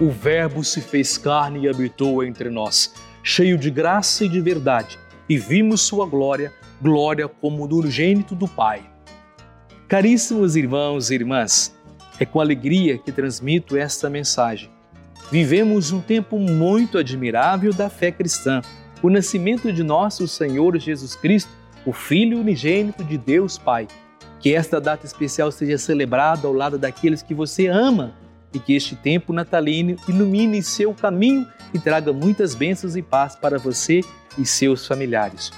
O Verbo se fez carne e habitou entre nós, cheio de graça e de verdade, e vimos sua glória, glória como do urgênito do Pai. Caríssimos irmãos e irmãs, é com alegria que transmito esta mensagem. Vivemos um tempo muito admirável da fé cristã, o nascimento de nosso Senhor Jesus Cristo, o Filho unigênito de Deus Pai. Que esta data especial seja celebrada ao lado daqueles que você ama e que este tempo natalino ilumine seu caminho e traga muitas bênçãos e paz para você e seus familiares.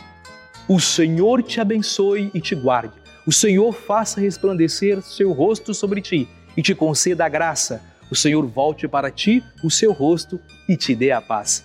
O Senhor te abençoe e te guarde. O Senhor faça resplandecer seu rosto sobre ti e te conceda a graça. O Senhor volte para ti o seu rosto e te dê a paz.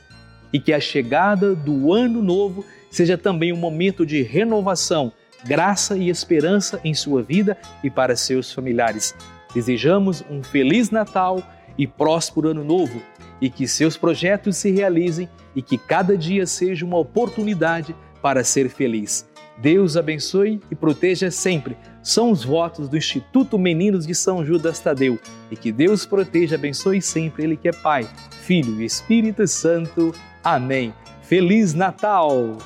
E que a chegada do ano novo seja também um momento de renovação, graça e esperança em sua vida e para seus familiares. Desejamos um feliz Natal e próspero ano novo e que seus projetos se realizem e que cada dia seja uma oportunidade para ser feliz. Deus abençoe e proteja sempre. São os votos do Instituto Meninos de São Judas Tadeu. E que Deus proteja abençoe sempre Ele que é Pai, Filho e Espírito Santo. Amém. Feliz Natal!